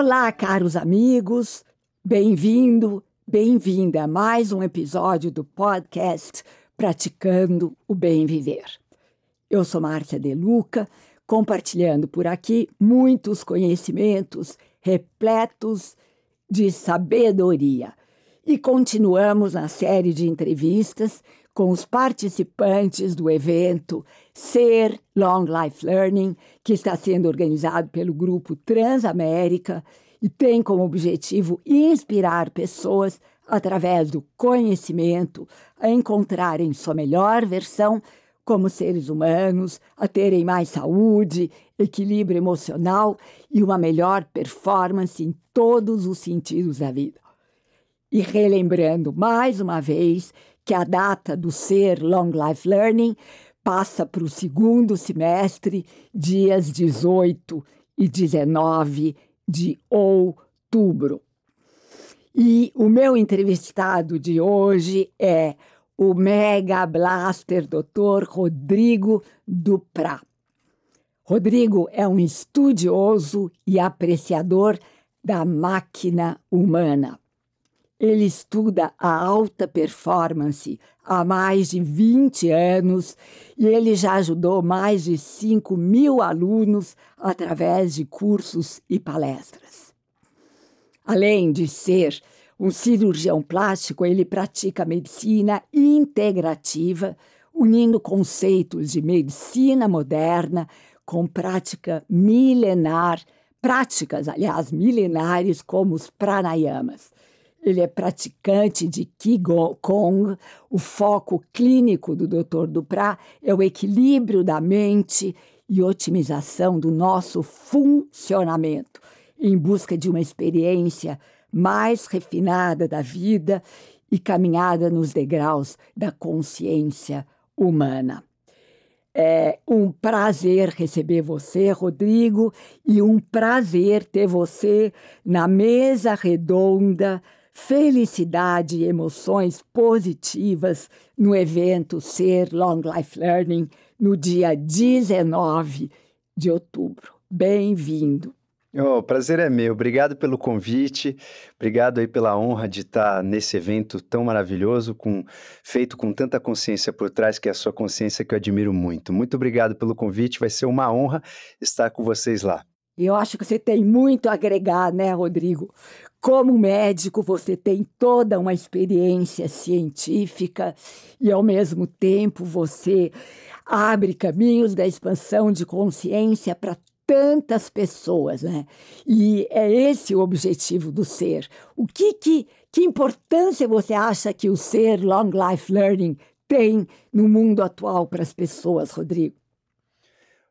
Olá, caros amigos, bem-vindo, bem-vinda a mais um episódio do podcast Praticando o Bem Viver. Eu sou Márcia De Luca, compartilhando por aqui muitos conhecimentos repletos de sabedoria. E continuamos na série de entrevistas com os participantes do evento Ser Long Life Learning, que está sendo organizado pelo grupo Transamérica e tem como objetivo inspirar pessoas através do conhecimento a encontrarem sua melhor versão como seres humanos, a terem mais saúde, equilíbrio emocional e uma melhor performance em todos os sentidos da vida. E relembrando mais uma vez que a data do Ser Long Life Learning passa para o segundo semestre, dias 18 e 19 de outubro. E o meu entrevistado de hoje é o Mega Blaster Dr. Rodrigo Duprá. Rodrigo é um estudioso e apreciador da máquina humana. Ele estuda a alta performance há mais de 20 anos e ele já ajudou mais de 5 mil alunos através de cursos e palestras. Além de ser um cirurgião plástico, ele pratica medicina integrativa, unindo conceitos de medicina moderna com prática milenar, práticas, aliás, milenares como os pranayamas ele é praticante de Qigong. O foco clínico do Dr. Duprá é o equilíbrio da mente e otimização do nosso funcionamento, em busca de uma experiência mais refinada da vida e caminhada nos degraus da consciência humana. É um prazer receber você, Rodrigo, e um prazer ter você na mesa redonda felicidade e emoções positivas no evento Ser Long Life Learning no dia 19 de outubro. Bem-vindo. O oh, prazer é meu. Obrigado pelo convite. Obrigado aí pela honra de estar nesse evento tão maravilhoso, com, feito com tanta consciência por trás, que é a sua consciência que eu admiro muito. Muito obrigado pelo convite. Vai ser uma honra estar com vocês lá. Eu acho que você tem muito a agregar, né, Rodrigo? Como médico, você tem toda uma experiência científica e, ao mesmo tempo, você abre caminhos da expansão de consciência para tantas pessoas, né? E é esse o objetivo do ser. O que, que, que importância você acha que o ser Long Life Learning tem no mundo atual para as pessoas, Rodrigo?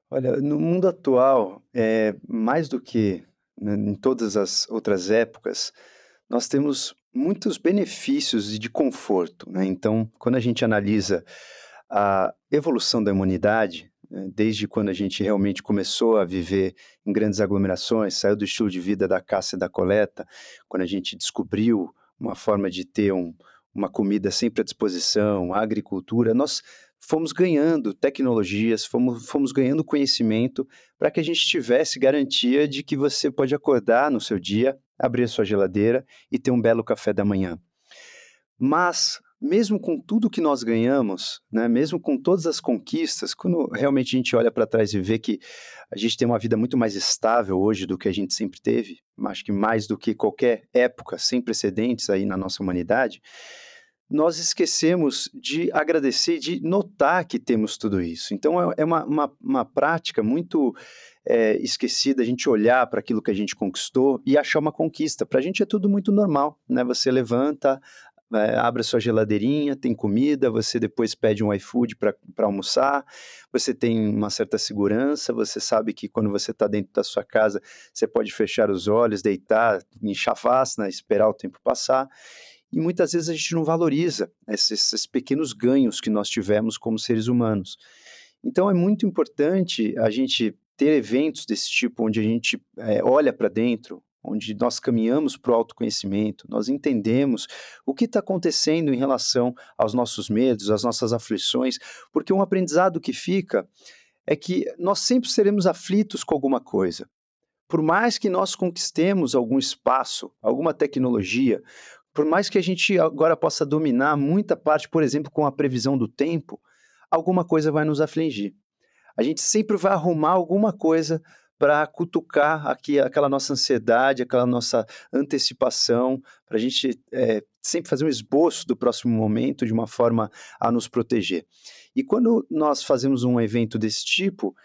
Olha, no mundo atual, é, mais do que em todas as outras épocas, nós temos muitos benefícios e de conforto. Né? Então, quando a gente analisa a evolução da humanidade, né, desde quando a gente realmente começou a viver em grandes aglomerações, saiu do estilo de vida da caça e da coleta, quando a gente descobriu uma forma de ter um, uma comida sempre à disposição, a agricultura, nós fomos ganhando tecnologias, fomos, fomos ganhando conhecimento para que a gente tivesse garantia de que você pode acordar no seu dia, abrir a sua geladeira e ter um belo café da manhã. Mas, mesmo com tudo que nós ganhamos, né, mesmo com todas as conquistas, quando realmente a gente olha para trás e vê que a gente tem uma vida muito mais estável hoje do que a gente sempre teve, acho que mais do que qualquer época sem precedentes aí na nossa humanidade, nós esquecemos de agradecer, de notar que temos tudo isso. Então, é, é uma, uma, uma prática muito é, esquecida a gente olhar para aquilo que a gente conquistou e achar uma conquista. Para a gente é tudo muito normal, né? Você levanta, é, abre a sua geladeirinha, tem comida, você depois pede um iFood para almoçar, você tem uma certa segurança, você sabe que quando você está dentro da sua casa, você pode fechar os olhos, deitar em chavasna, esperar o tempo passar e muitas vezes a gente não valoriza esses, esses pequenos ganhos que nós tivemos como seres humanos. Então é muito importante a gente ter eventos desse tipo, onde a gente é, olha para dentro, onde nós caminhamos para o autoconhecimento, nós entendemos o que está acontecendo em relação aos nossos medos, às nossas aflições, porque um aprendizado que fica é que nós sempre seremos aflitos com alguma coisa. por mais que nós conquistemos algum espaço, alguma tecnologia, por mais que a gente agora possa dominar muita parte, por exemplo, com a previsão do tempo, alguma coisa vai nos afligir. A gente sempre vai arrumar alguma coisa para cutucar aqui aquela nossa ansiedade, aquela nossa antecipação, para a gente é, sempre fazer um esboço do próximo momento de uma forma a nos proteger. E quando nós fazemos um evento desse tipo,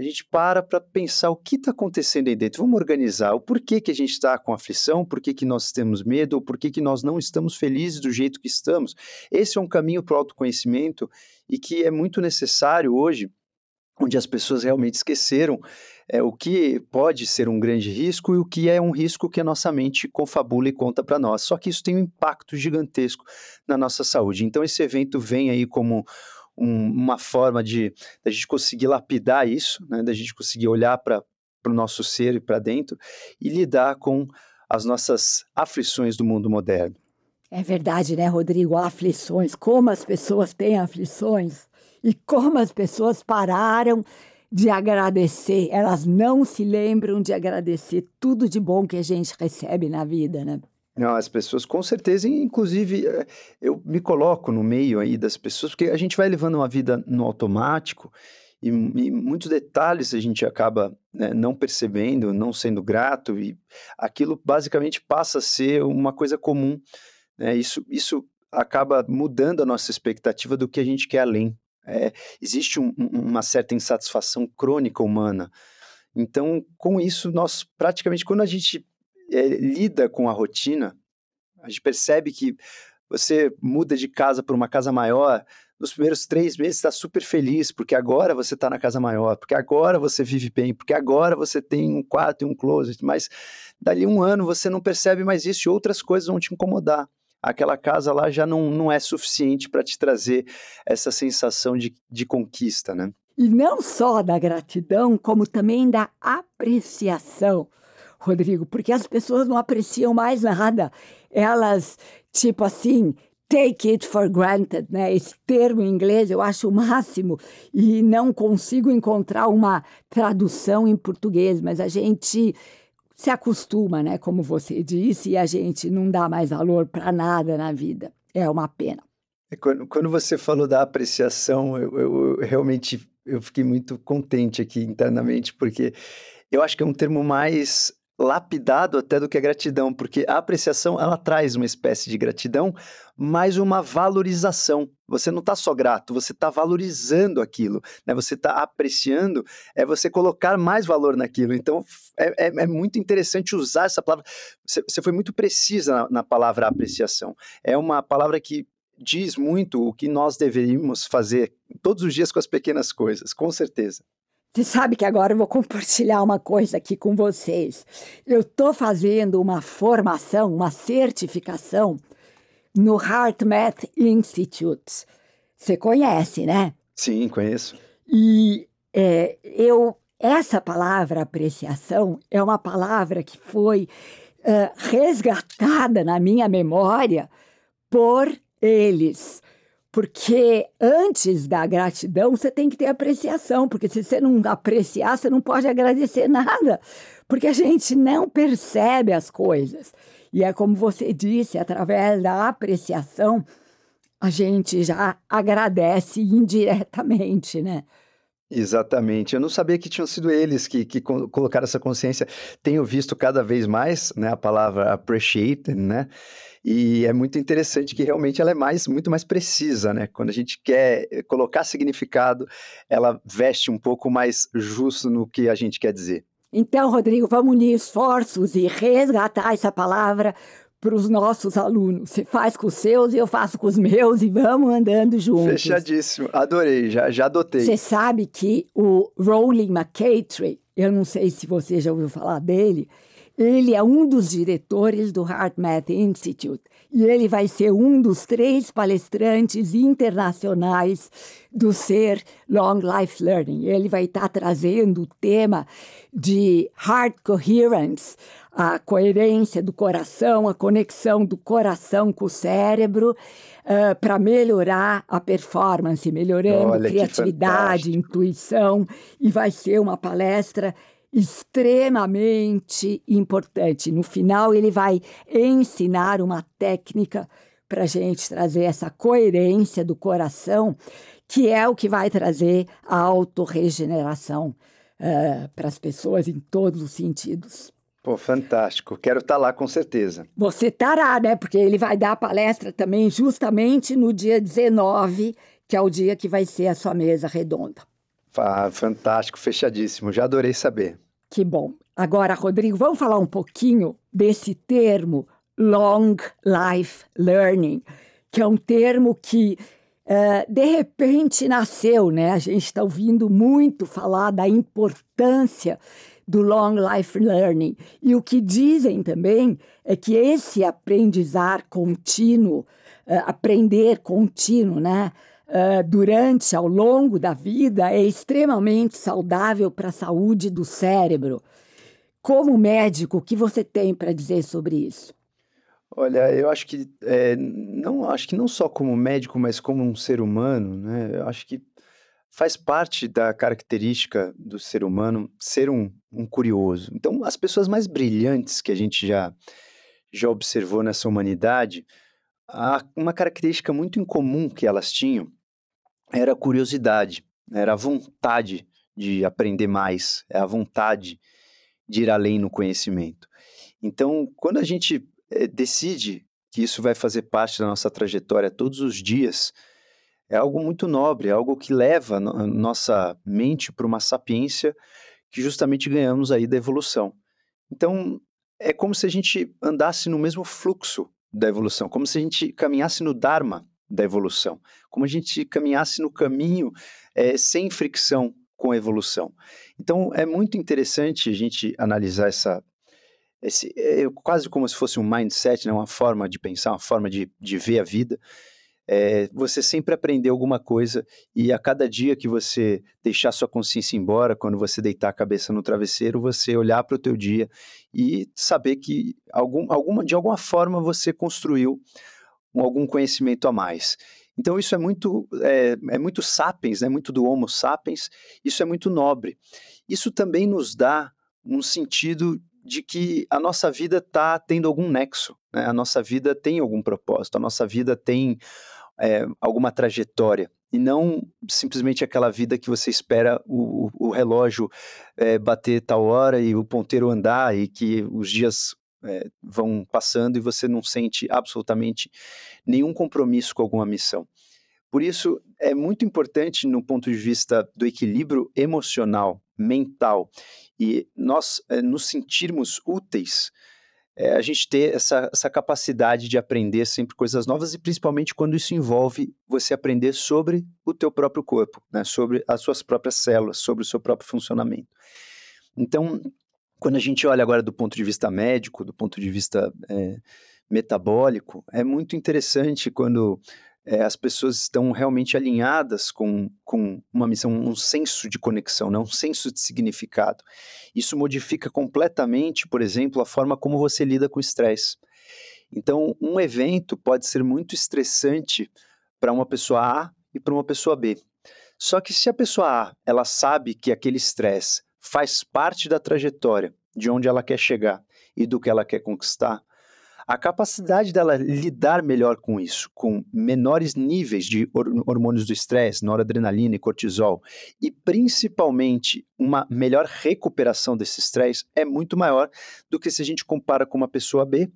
a gente para para pensar o que está acontecendo aí dentro. Vamos organizar o porquê que a gente está com aflição, por que nós temos medo, ou por que nós não estamos felizes do jeito que estamos. Esse é um caminho para o autoconhecimento e que é muito necessário hoje, onde as pessoas realmente esqueceram é, o que pode ser um grande risco e o que é um risco que a nossa mente confabula e conta para nós. Só que isso tem um impacto gigantesco na nossa saúde. Então, esse evento vem aí como um, uma forma de a gente conseguir lapidar isso, né, da gente conseguir olhar para o nosso ser e para dentro e lidar com as nossas aflições do mundo moderno. É verdade, né, Rodrigo? Aflições, como as pessoas têm aflições e como as pessoas pararam de agradecer, elas não se lembram de agradecer tudo de bom que a gente recebe na vida, né? Não, as pessoas com certeza, inclusive eh, eu me coloco no meio aí das pessoas, porque a gente vai levando uma vida no automático e, e muitos detalhes a gente acaba né, não percebendo, não sendo grato, e aquilo basicamente passa a ser uma coisa comum. Né? Isso, isso acaba mudando a nossa expectativa do que a gente quer além. É, existe um, uma certa insatisfação crônica humana. Então, com isso, nós praticamente, quando a gente é, lida com a rotina, a gente percebe que você muda de casa para uma casa maior, nos primeiros três meses está super feliz, porque agora você está na casa maior, porque agora você vive bem, porque agora você tem um quarto e um closet, mas dali um ano você não percebe mais isso e outras coisas vão te incomodar. Aquela casa lá já não, não é suficiente para te trazer essa sensação de, de conquista, né? E não só da gratidão, como também da apreciação. Rodrigo, porque as pessoas não apreciam mais nada. Elas, tipo assim, take it for granted, né? Esse termo em inglês eu acho o máximo e não consigo encontrar uma tradução em português, mas a gente se acostuma, né? Como você disse, e a gente não dá mais valor para nada na vida. É uma pena. É, quando, quando você falou da apreciação, eu, eu, eu realmente eu fiquei muito contente aqui internamente, porque eu acho que é um termo mais lapidado até do que a gratidão, porque a apreciação ela traz uma espécie de gratidão, mas uma valorização. Você não está só grato, você está valorizando aquilo, né? Você está apreciando, é você colocar mais valor naquilo. Então é, é, é muito interessante usar essa palavra. Você, foi muito precisa na, na palavra apreciação. É uma palavra que diz muito o que nós deveríamos fazer todos os dias com as pequenas coisas, com certeza. Você sabe que agora eu vou compartilhar uma coisa aqui com vocês. Eu estou fazendo uma formação, uma certificação no HeartMath Institute. Você conhece, né? Sim, conheço. E é, eu, essa palavra apreciação é uma palavra que foi uh, resgatada na minha memória por eles. Porque antes da gratidão, você tem que ter apreciação, porque se você não apreciar, você não pode agradecer nada, porque a gente não percebe as coisas. E é como você disse, através da apreciação, a gente já agradece indiretamente, né? Exatamente. Eu não sabia que tinham sido eles que, que colocaram essa consciência. Tenho visto cada vez mais né, a palavra appreciate, né? E é muito interessante que realmente ela é mais, muito mais precisa, né? Quando a gente quer eh, colocar significado, ela veste um pouco mais justo no que a gente quer dizer. Então, Rodrigo, vamos unir esforços e resgatar essa palavra para os nossos alunos. Você faz com os seus e eu faço com os meus e vamos andando juntos. Fechadíssimo, adorei, já, já adotei. Você sabe que o Rowling McCatry, eu não sei se você já ouviu falar dele, ele é um dos diretores do HeartMath Institute e ele vai ser um dos três palestrantes internacionais do Ser Long Life Learning. Ele vai estar trazendo o tema de Heart Coherence, a coerência do coração, a conexão do coração com o cérebro, uh, para melhorar a performance, melhorando Olha, criatividade, intuição. E vai ser uma palestra extremamente importante. No final, ele vai ensinar uma técnica para a gente trazer essa coerência do coração, que é o que vai trazer a autorregeneração uh, para as pessoas em todos os sentidos. Pô, fantástico. Quero estar tá lá com certeza. Você estará, né? Porque ele vai dar a palestra também justamente no dia 19, que é o dia que vai ser a sua mesa redonda. Ah, fantástico, fechadíssimo. Já adorei saber. Que bom. Agora, Rodrigo, vamos falar um pouquinho desse termo long life learning, que é um termo que uh, de repente nasceu, né? A gente está ouvindo muito falar da importância do long life learning. E o que dizem também é que esse aprendizar contínuo, uh, aprender contínuo, né? Uh, durante, ao longo da vida, é extremamente saudável para a saúde do cérebro. Como médico, o que você tem para dizer sobre isso? Olha, eu acho que é, não acho que não só como médico, mas como um ser humano, né? Eu acho que faz parte da característica do ser humano ser um, um curioso. Então, as pessoas mais brilhantes que a gente já já observou nessa humanidade, há uma característica muito incomum que elas tinham era a curiosidade, era a vontade de aprender mais, é a vontade de ir além no conhecimento. Então, quando a gente é, decide que isso vai fazer parte da nossa trajetória todos os dias, é algo muito nobre, é algo que leva a nossa mente para uma sapiência que justamente ganhamos aí da evolução. Então, é como se a gente andasse no mesmo fluxo da evolução, como se a gente caminhasse no Dharma da evolução, como a gente caminhasse no caminho é, sem fricção com a evolução. Então, é muito interessante a gente analisar essa, esse, é quase como se fosse um mindset, né? uma forma de pensar, uma forma de, de ver a vida. É, você sempre aprender alguma coisa e a cada dia que você deixar sua consciência embora, quando você deitar a cabeça no travesseiro, você olhar para o teu dia e saber que algum, alguma, de alguma forma você construiu algum conhecimento a mais. Então isso é muito é, é muito sapiens, né? muito do Homo sapiens. Isso é muito nobre. Isso também nos dá um sentido de que a nossa vida está tendo algum nexo, né? a nossa vida tem algum propósito, a nossa vida tem é, alguma trajetória e não simplesmente aquela vida que você espera o, o relógio é, bater tal hora e o ponteiro andar e que os dias é, vão passando e você não sente absolutamente nenhum compromisso com alguma missão. Por isso, é muito importante, no ponto de vista do equilíbrio emocional, mental, e nós é, nos sentirmos úteis, é, a gente ter essa, essa capacidade de aprender sempre coisas novas e principalmente quando isso envolve você aprender sobre o teu próprio corpo, né, sobre as suas próprias células, sobre o seu próprio funcionamento. Então, quando a gente olha agora do ponto de vista médico, do ponto de vista é, metabólico, é muito interessante quando é, as pessoas estão realmente alinhadas com, com uma missão, um senso de conexão, né? um senso de significado. Isso modifica completamente, por exemplo, a forma como você lida com o estresse. Então, um evento pode ser muito estressante para uma pessoa A e para uma pessoa B. Só que se a pessoa A ela sabe que aquele estresse faz parte da trajetória de onde ela quer chegar e do que ela quer conquistar, a capacidade dela lidar melhor com isso, com menores níveis de hormônios do estresse, noradrenalina e cortisol, e principalmente uma melhor recuperação desse estresse, é muito maior do que se a gente compara com uma pessoa B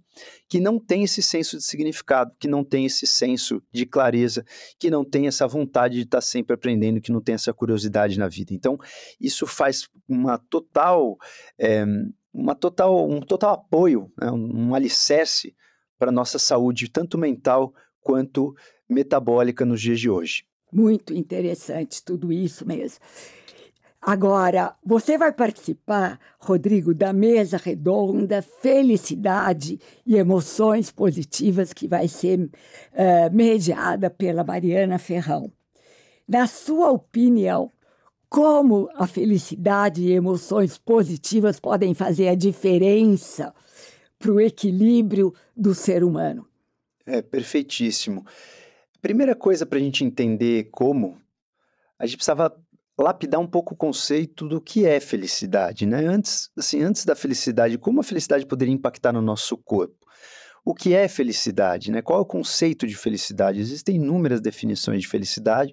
que não tem esse senso de significado, que não tem esse senso de clareza, que não tem essa vontade de estar sempre aprendendo, que não tem essa curiosidade na vida. Então, isso faz uma total. É, uma total, um total apoio, né, um, alicerce para a nossa saúde, tanto mental quanto metabólica nos dias de hoje. Muito interessante tudo isso mesmo. Agora, você vai participar, Rodrigo, da mesa redonda Felicidade e Emoções Positivas, que vai ser uh, mediada pela Mariana Ferrão. Na sua opinião, como a felicidade e emoções positivas podem fazer a diferença para o equilíbrio do ser humano. É perfeitíssimo. Primeira coisa para a gente entender como, a gente precisava lapidar um pouco o conceito do que é felicidade, né? Antes, assim, antes da felicidade, como a felicidade poderia impactar no nosso corpo? O que é felicidade, né? Qual é o conceito de felicidade? Existem inúmeras definições de felicidade,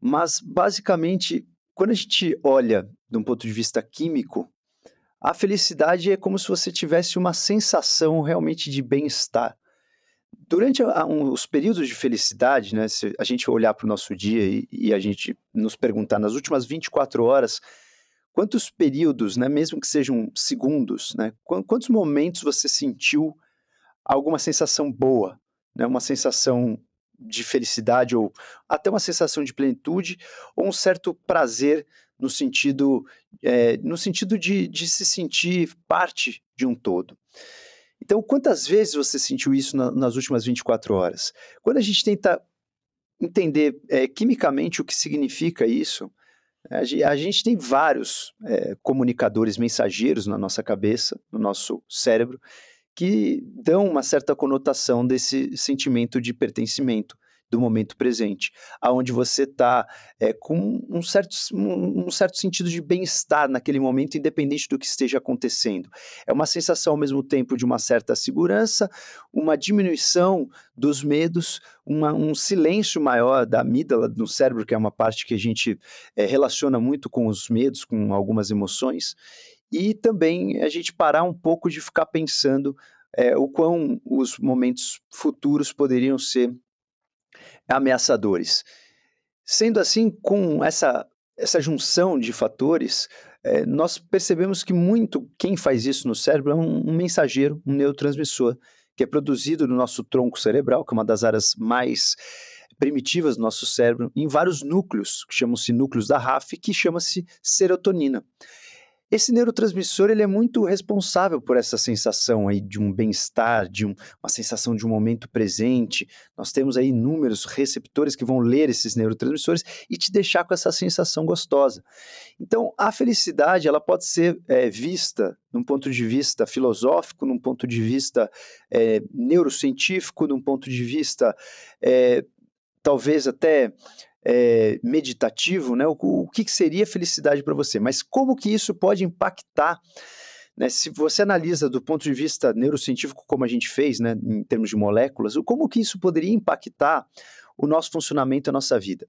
mas basicamente, quando a gente olha de um ponto de vista químico, a felicidade é como se você tivesse uma sensação realmente de bem-estar. Durante a, um, os períodos de felicidade, né, se a gente olhar para o nosso dia e, e, a gente nos perguntar nas últimas 24 horas, quantos períodos, né, mesmo que sejam segundos, né, quantos momentos você sentiu alguma sensação boa, né, uma sensação de felicidade ou até uma sensação de plenitude ou um certo prazer no sentido, é, no sentido de, de se sentir parte de um todo. Então, quantas vezes você sentiu isso na, nas últimas 24 horas? Quando a gente tenta entender é, quimicamente o que significa isso, a, a gente tem vários é, comunicadores mensageiros na nossa cabeça, no nosso cérebro, que dão uma certa conotação desse sentimento de pertencimento do momento presente, aonde você está é, com um certo, um, certo sentido de bem-estar naquele momento, independente do que esteja acontecendo. É uma sensação ao mesmo tempo de uma certa segurança, uma diminuição dos medos, uma, um silêncio maior da amígdala no cérebro, que é uma parte que a gente é, relaciona muito com os medos, com algumas emoções, e também a gente parar um pouco de ficar pensando é, o quão os momentos futuros poderiam ser ameaçadores. Sendo assim, com essa, essa junção de fatores, é, nós percebemos que muito quem faz isso no cérebro é um, um mensageiro, um neurotransmissor, que é produzido no nosso tronco cerebral, que é uma das áreas mais primitivas do nosso cérebro, em vários núcleos, que chamam-se núcleos da RAF, que chama-se serotonina. Esse neurotransmissor ele é muito responsável por essa sensação aí de um bem-estar, de um, uma sensação de um momento presente. Nós temos aí inúmeros receptores que vão ler esses neurotransmissores e te deixar com essa sensação gostosa. Então, a felicidade ela pode ser é, vista num ponto de vista filosófico, num ponto de vista é, neurocientífico, num ponto de vista é, talvez até é, meditativo, né? O, o que, seria felicidade para você? Mas como que isso pode impactar? Né, se você analisa do ponto de vista neurocientífico, como a gente fez, né, em termos de moléculas, como que isso poderia impactar o nosso funcionamento, a nossa vida?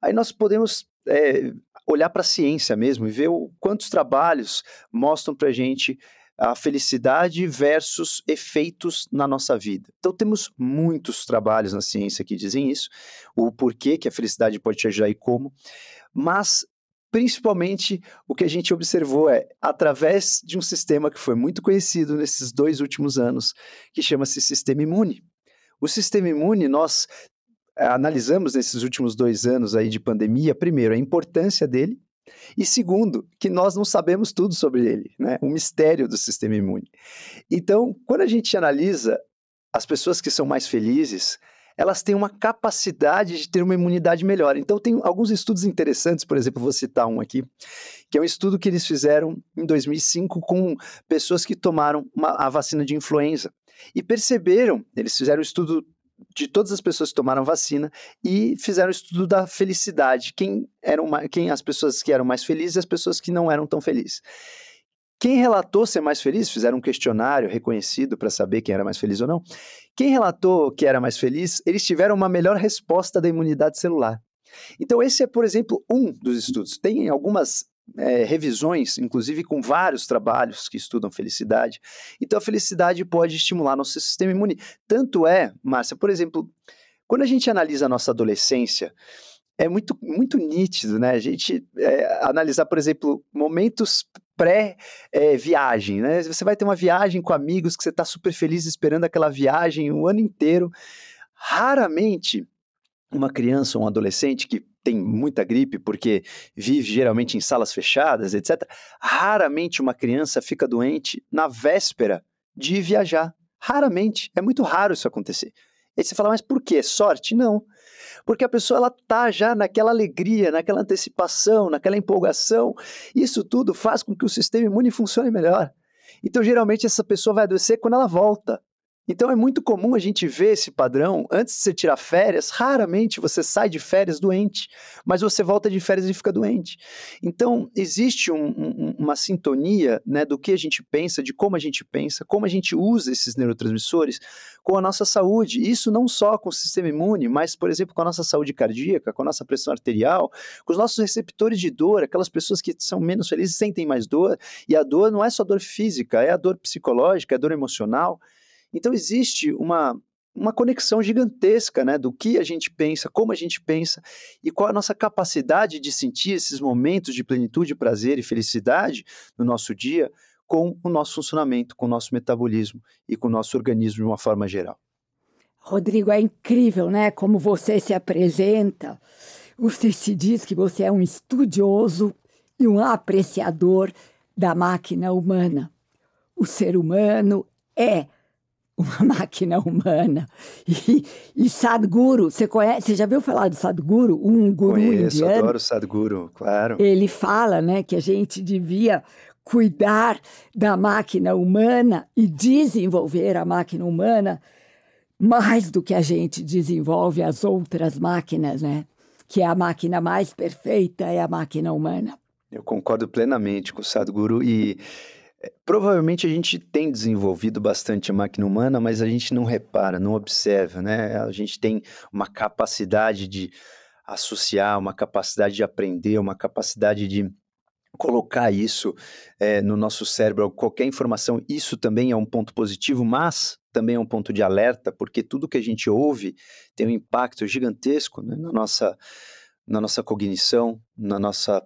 Aí nós podemos é, olhar para a ciência mesmo e ver o, quantos trabalhos mostram para a gente a felicidade versus efeitos na nossa vida. Então temos muitos trabalhos na ciência que dizem isso, o porquê que a felicidade pode te ajudar e como, mas principalmente o que a gente observou é através de um sistema que foi muito conhecido nesses dois últimos anos, que chama-se sistema imune. O sistema imune nós eh, analisamos nesses últimos dois anos aí de pandemia, primeiro a importância dele e segundo, que nós não sabemos tudo sobre ele, né? Um mistério do sistema imune. Então, quando a gente analisa as pessoas que são mais felizes, elas têm uma capacidade de ter uma imunidade melhor. Então, tem alguns estudos interessantes, por exemplo, vou citar um aqui, que é um estudo que eles fizeram em 2005 com pessoas que tomaram uma, a vacina de influenza. E perceberam, eles fizeram um estudo de todas as pessoas que tomaram vacina e fizeram um estudo da felicidade. Quem eram quem as pessoas que eram mais felizes e as pessoas que não eram tão felizes. Quem relatou ser mais feliz, fizeram um questionário reconhecido para saber quem era mais feliz ou não. Quem relatou que era mais feliz, eles tiveram uma melhor resposta da imunidade celular. Então, esse é, por exemplo, um dos estudos. Tem algumas é, revisões, inclusive com vários trabalhos que estudam felicidade. Então, a felicidade pode estimular nosso sistema imune. Tanto é, Márcia, por exemplo, quando a gente analisa a nossa adolescência, é muito, muito nítido, né? A gente é, analisar, por exemplo, momentos pré-viagem, é, né? Você vai ter uma viagem com amigos que você está super feliz esperando aquela viagem o ano inteiro. Raramente uma criança ou um adolescente que tem muita gripe porque vive geralmente em salas fechadas, etc. Raramente uma criança fica doente na véspera de viajar. Raramente. É muito raro isso acontecer. Aí você fala, mas por quê? Sorte? Não. Porque a pessoa ela tá já naquela alegria, naquela antecipação, naquela empolgação. Isso tudo faz com que o sistema imune funcione melhor. Então, geralmente, essa pessoa vai adoecer quando ela volta. Então é muito comum a gente ver esse padrão. Antes de você tirar férias, raramente você sai de férias doente, mas você volta de férias e fica doente. Então existe um, um, uma sintonia né, do que a gente pensa, de como a gente pensa, como a gente usa esses neurotransmissores com a nossa saúde. Isso não só com o sistema imune, mas, por exemplo, com a nossa saúde cardíaca, com a nossa pressão arterial, com os nossos receptores de dor, aquelas pessoas que são menos felizes sentem mais dor. E a dor não é só dor física, é a dor psicológica, é a dor emocional. Então existe uma, uma conexão gigantesca né, do que a gente pensa, como a gente pensa e qual a nossa capacidade de sentir esses momentos de plenitude, prazer e felicidade no nosso dia com o nosso funcionamento, com o nosso metabolismo e com o nosso organismo de uma forma geral. Rodrigo, é incrível, né? Como você se apresenta. Você se diz que você é um estudioso e um apreciador da máquina humana. O ser humano é uma máquina humana. E, e Sadhguru, você conhece, você já viu falar do Sadhguru, um guru Conheço, indiano? adoro Sadhguru, claro. Ele fala, né, que a gente devia cuidar da máquina humana e desenvolver a máquina humana mais do que a gente desenvolve as outras máquinas, né? Que é a máquina mais perfeita é a máquina humana. Eu concordo plenamente com o Sadhguru e provavelmente a gente tem desenvolvido bastante a máquina humana, mas a gente não repara, não observa, né? A gente tem uma capacidade de associar, uma capacidade de aprender, uma capacidade de colocar isso é, no nosso cérebro, qualquer informação, isso também é um ponto positivo, mas também é um ponto de alerta, porque tudo que a gente ouve tem um impacto gigantesco né, na, nossa, na nossa cognição, na nossa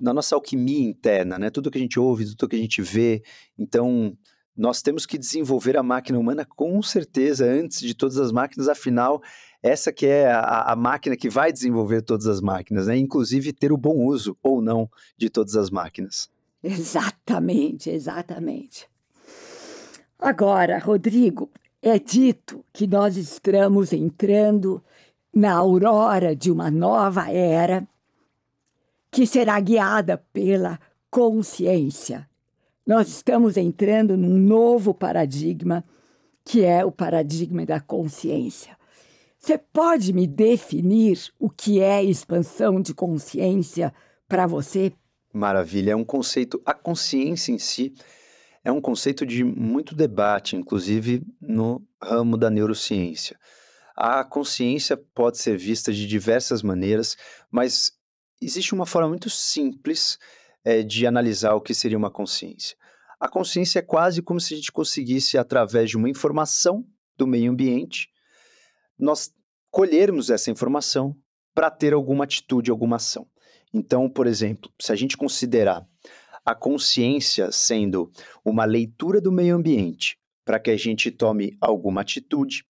na nossa alquimia interna, né? Tudo que a gente ouve, tudo que a gente vê. Então, nós temos que desenvolver a máquina humana com certeza antes de todas as máquinas, afinal, essa que é a, a máquina que vai desenvolver todas as máquinas, né? Inclusive ter o bom uso ou não de todas as máquinas. Exatamente, exatamente. Agora, Rodrigo, é dito que nós estamos entrando na aurora de uma nova era que será guiada pela consciência. Nós estamos entrando num novo paradigma, que é o paradigma da consciência. Você pode me definir o que é expansão de consciência para você? Maravilha, é um conceito, a consciência em si é um conceito de muito debate, inclusive no ramo da neurociência. A consciência pode ser vista de diversas maneiras, mas existe uma forma muito simples é, de analisar o que seria uma consciência. A consciência é quase como se a gente conseguisse, através de uma informação do meio ambiente, nós colhermos essa informação para ter alguma atitude, alguma ação. Então, por exemplo, se a gente considerar a consciência sendo uma leitura do meio ambiente para que a gente tome alguma atitude,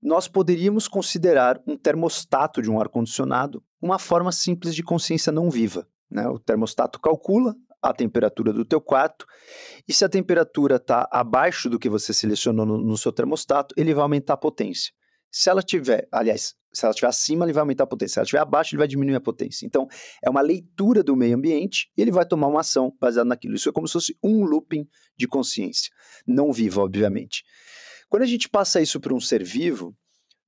nós poderíamos considerar um termostato de um ar-condicionado uma forma simples de consciência não viva. Né? O termostato calcula a temperatura do teu quarto e se a temperatura está abaixo do que você selecionou no, no, seu termostato, ele vai aumentar a potência. Se ela tiver, aliás, se ela estiver acima, ele vai aumentar a potência. Se ela estiver abaixo, ele vai diminuir a potência. Então, é uma leitura do meio ambiente e ele vai tomar uma ação baseada naquilo. Isso é como se fosse um looping de consciência. Não viva, obviamente. Quando a gente passa isso para um ser vivo,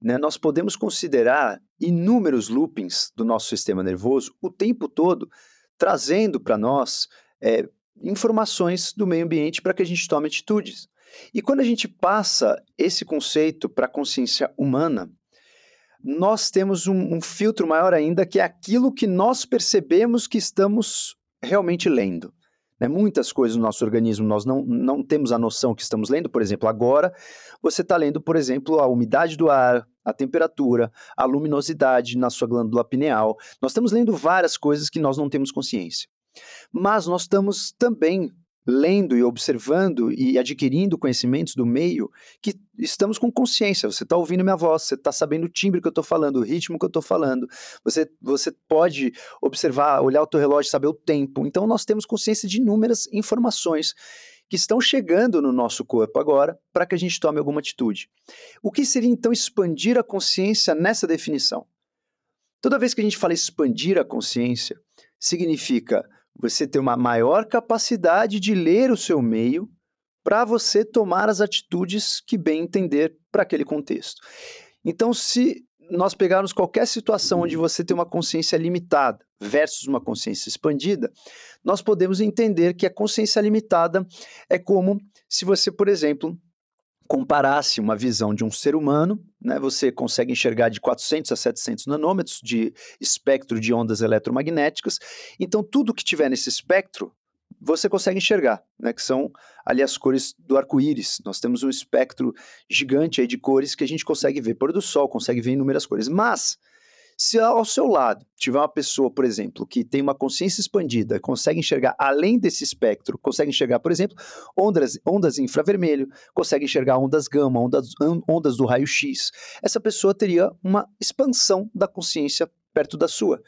né, nós podemos considerar inúmeros loopings do nosso sistema nervoso o tempo todo, trazendo para nós é, informações do meio ambiente para que a gente tome atitudes. E quando a gente passa esse conceito para a consciência humana, nós temos um, um filtro maior ainda, que é aquilo que nós percebemos que estamos realmente lendo. Né? Muitas coisas no nosso organismo nós não, não temos a noção que estamos lendo. Por exemplo, agora você está lendo, por exemplo, a umidade do ar, a temperatura, a luminosidade na sua glândula pineal. Nós estamos lendo várias coisas que nós não temos consciência. Mas nós estamos também lendo e observando e adquirindo conhecimentos do meio que estamos com consciência. Você está ouvindo minha voz, você está sabendo o timbre que eu estou falando, o ritmo que eu estou falando. Você, você pode observar, olhar o teu relógio, saber o tempo. Então nós temos consciência de inúmeras informações que estão chegando no nosso corpo agora para que a gente tome alguma atitude. O que seria então expandir a consciência nessa definição? Toda vez que a gente fala expandir a consciência, significa você ter uma maior capacidade de ler o seu meio para você tomar as atitudes que bem entender para aquele contexto. Então, se nós pegarmos qualquer situação onde você tem uma consciência limitada versus uma consciência expandida, nós podemos entender que a consciência limitada é como se você, por exemplo, comparasse uma visão de um ser humano, né, você consegue enxergar de 400 a 700 nanômetros de espectro de ondas eletromagnéticas. Então, tudo que tiver nesse espectro, você consegue enxergar, né, que são ali as cores do arco-íris. Nós temos um espectro gigante aí de cores que a gente consegue ver pôr do sol, consegue ver inúmeras cores. Mas se ao seu lado tiver uma pessoa, por exemplo, que tem uma consciência expandida, consegue enxergar além desse espectro, consegue enxergar, por exemplo, ondas, ondas infravermelho, consegue enxergar ondas gama, ondas, ondas do raio-x, essa pessoa teria uma expansão da consciência perto da sua.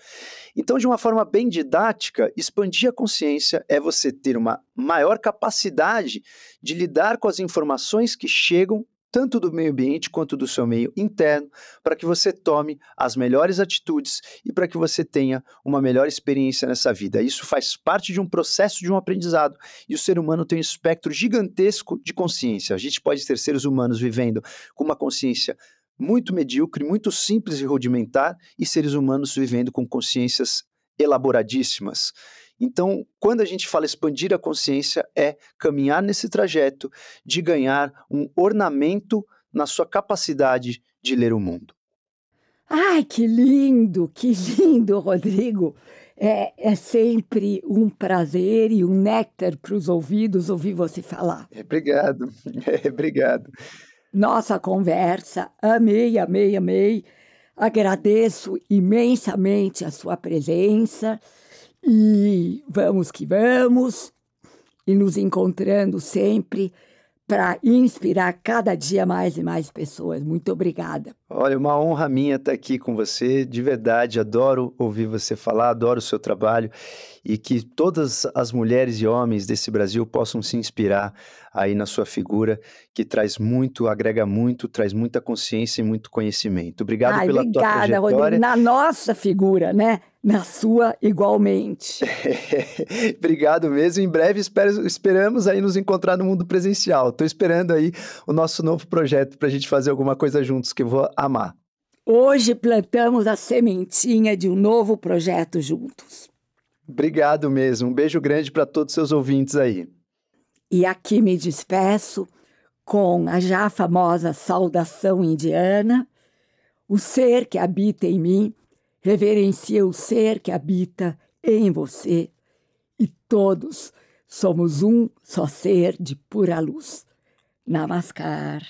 Então, de uma forma bem didática, expandir a consciência é você ter uma maior capacidade de lidar com as informações que chegam tanto do meio ambiente quanto do seu meio interno, para que você tome as melhores atitudes e para que você tenha uma melhor experiência nessa vida. Isso faz parte de um processo de um aprendizado e o ser humano tem um espectro gigantesco de consciência. A gente pode ter seres humanos vivendo com uma consciência muito medíocre, muito simples e rudimentar, e seres humanos vivendo com consciências elaboradíssimas. Então, quando a gente fala expandir a consciência, é caminhar nesse trajeto de ganhar um ornamento na sua capacidade de ler o mundo. Ai, que lindo, que lindo, Rodrigo. É, é sempre um prazer e um néctar para os ouvidos ouvir você falar. É, obrigado, é, obrigado. Nossa conversa, amei, amei, amei. Agradeço imensamente a sua presença e vamos que vamos, e nos encontrando sempre para inspirar cada dia mais e mais pessoas. Muito obrigada. Olha, uma honra minha estar aqui com você, de verdade, adoro ouvir você falar, adoro o seu trabalho e que todas as mulheres e homens desse Brasil possam se inspirar aí na sua figura, que traz muito, agrega muito, traz muita consciência e muito conhecimento. Obrigado Ai, pela obrigada, tua trajetória. Rodrigo, na nossa figura, né? Na sua igualmente. Obrigado mesmo. Em breve espero, esperamos aí nos encontrar no mundo presencial. Estou esperando aí o nosso novo projeto para a gente fazer alguma coisa juntos que eu vou amar. Hoje plantamos a sementinha de um novo projeto juntos. Obrigado mesmo. Um beijo grande para todos os seus ouvintes aí. E aqui me despeço com a já famosa saudação indiana. O ser que habita em mim reverencia o ser que habita em você. E todos somos um só ser de pura luz. Namaskar.